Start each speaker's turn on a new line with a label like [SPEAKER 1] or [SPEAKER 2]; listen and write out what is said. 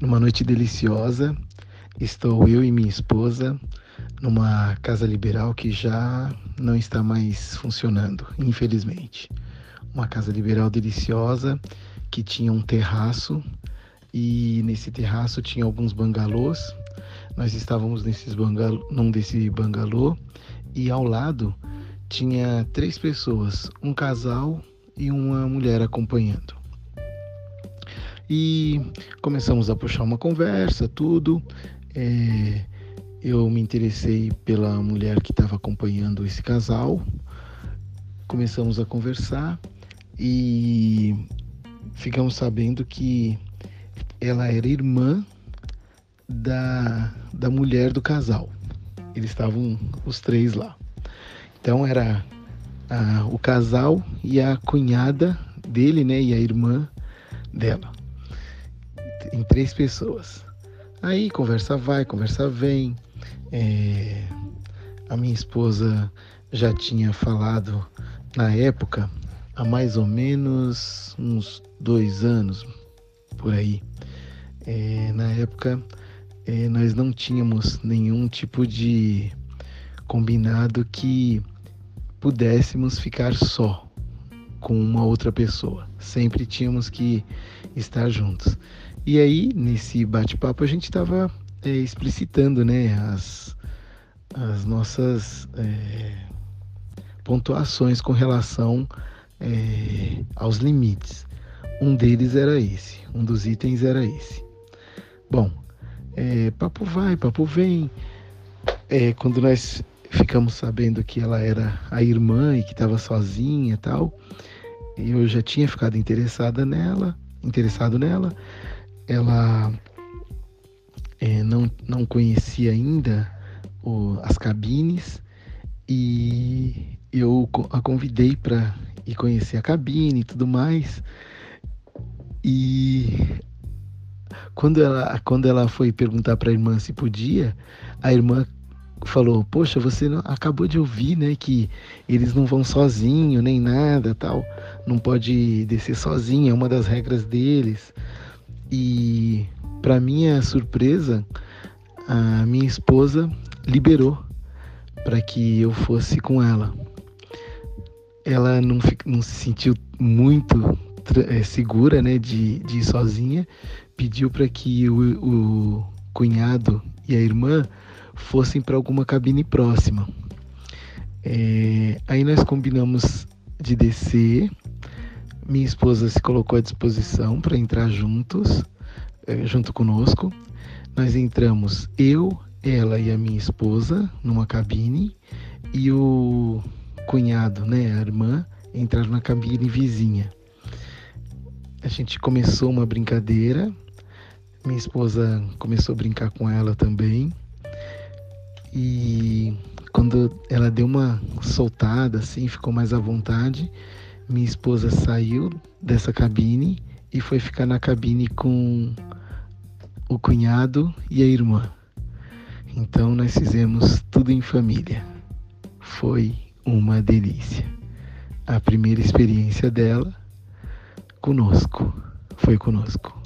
[SPEAKER 1] Numa noite deliciosa, estou eu e minha esposa numa casa liberal que já não está mais funcionando, infelizmente. Uma casa liberal deliciosa que tinha um terraço e nesse terraço tinha alguns bangalôs. Nós estávamos nesses bangalô, num desse bangalô e ao lado tinha três pessoas, um casal e uma mulher acompanhando. E começamos a puxar uma conversa, tudo. É, eu me interessei pela mulher que estava acompanhando esse casal. Começamos a conversar e ficamos sabendo que ela era irmã da, da mulher do casal. Eles estavam os três lá. Então era a, o casal e a cunhada dele, né, e a irmã dela, em três pessoas. Aí conversa vai, conversa vem. É, a minha esposa já tinha falado na época, há mais ou menos uns dois anos por aí. É, na época é, nós não tínhamos nenhum tipo de combinado que pudéssemos ficar só com uma outra pessoa. Sempre tínhamos que estar juntos. E aí, nesse bate-papo, a gente estava é, explicitando né, as, as nossas é, pontuações com relação é, aos limites. Um deles era esse, um dos itens era esse. Bom, é, papo vai, papo vem. É, quando nós ficamos sabendo que ela era a irmã e que estava sozinha e tal. Eu já tinha ficado interessada nela, interessado nela. Ela é, não, não conhecia ainda o, as cabines e eu a convidei para ir conhecer a cabine e tudo mais. E quando ela, quando ela foi perguntar para a irmã se podia, a irmã falou: Poxa, você não, acabou de ouvir, né, que eles não vão sozinho nem nada, tal, não pode descer sozinho, é uma das regras deles. E para minha surpresa, a minha esposa liberou para que eu fosse com ela. Ela não, não se sentiu muito é, segura, né, de, de ir sozinha, pediu para que o, o cunhado e a irmã fossem para alguma cabine próxima. É, aí nós combinamos de descer. Minha esposa se colocou à disposição para entrar juntos, é, junto conosco. Nós entramos eu, ela e a minha esposa numa cabine e o cunhado, né, a irmã, entraram na cabine vizinha. A gente começou uma brincadeira. Minha esposa começou a brincar com ela também. E quando ela deu uma soltada, assim, ficou mais à vontade, minha esposa saiu dessa cabine e foi ficar na cabine com o cunhado e a irmã. Então nós fizemos tudo em família. Foi uma delícia. A primeira experiência dela conosco, foi conosco.